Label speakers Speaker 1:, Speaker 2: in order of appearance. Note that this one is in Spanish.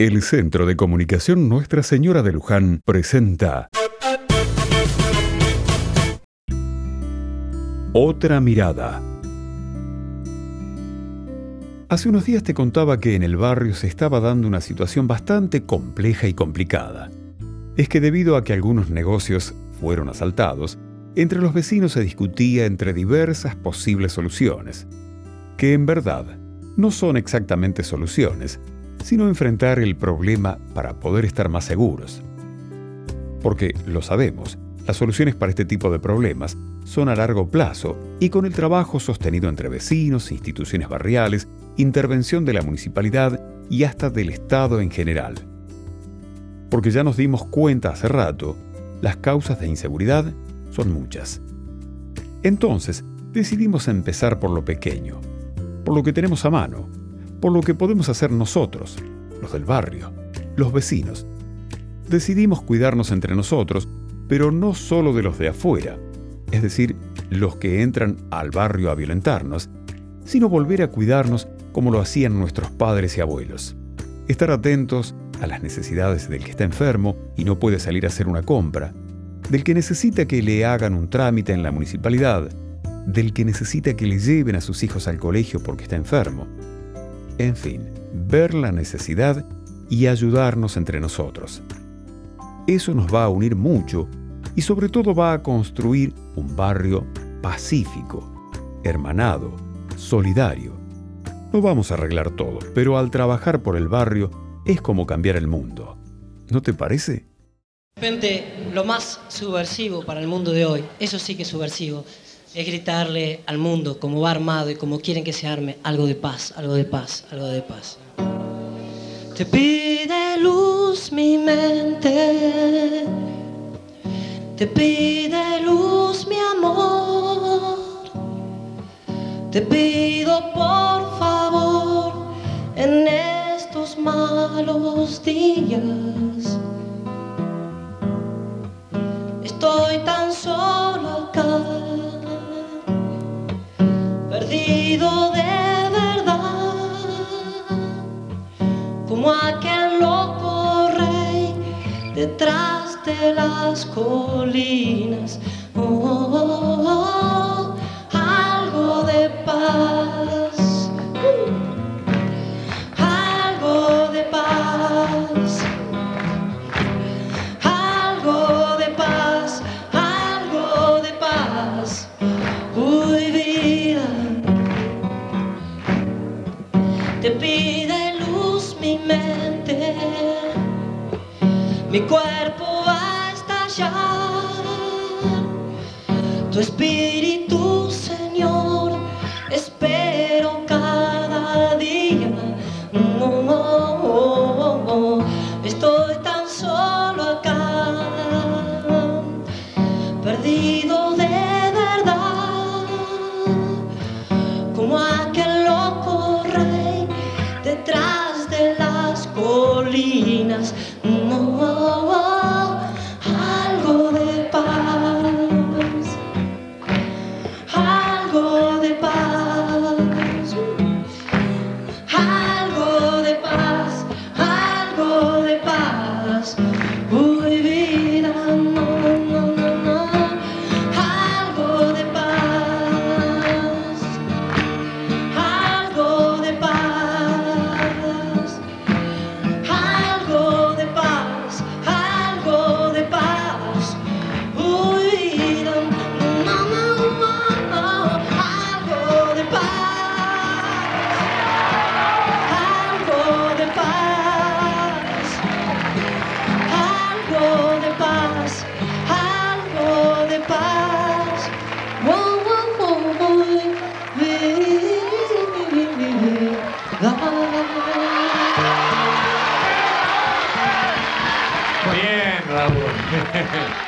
Speaker 1: El Centro de Comunicación Nuestra Señora de Luján presenta Otra mirada. Hace unos días te contaba que en el barrio se estaba dando una situación bastante compleja y complicada. Es que debido a que algunos negocios fueron asaltados, entre los vecinos se discutía entre diversas posibles soluciones, que en verdad no son exactamente soluciones, sino enfrentar el problema para poder estar más seguros. Porque, lo sabemos, las soluciones para este tipo de problemas son a largo plazo y con el trabajo sostenido entre vecinos, instituciones barriales, intervención de la municipalidad y hasta del Estado en general. Porque ya nos dimos cuenta hace rato, las causas de inseguridad son muchas. Entonces, decidimos empezar por lo pequeño, por lo que tenemos a mano, por lo que podemos hacer nosotros, los del barrio, los vecinos. Decidimos cuidarnos entre nosotros, pero no solo de los de afuera, es decir, los que entran al barrio a violentarnos, sino volver a cuidarnos como lo hacían nuestros padres y abuelos. Estar atentos a las necesidades del que está enfermo y no puede salir a hacer una compra, del que necesita que le hagan un trámite en la municipalidad, del que necesita que le lleven a sus hijos al colegio porque está enfermo, en fin, ver la necesidad y ayudarnos entre nosotros. Eso nos va a unir mucho y sobre todo va a construir un barrio pacífico, hermanado, solidario. No vamos a arreglar todo, pero al trabajar por el barrio es como cambiar el mundo. ¿No te parece?
Speaker 2: De repente, lo más subversivo para el mundo de hoy, eso sí que es subversivo, es gritarle al mundo, como va armado y como quieren que se arme, algo de paz, algo de paz, algo de paz. Te pide luz mi mente, te pide luz mi amor, te pido por favor en estos malos días. Estoy tan solo acá de verdad, como aquel loco rey detrás de las colinas. Mi cuerpo va a estallar, tu espíritu, Señor,
Speaker 3: Thank you.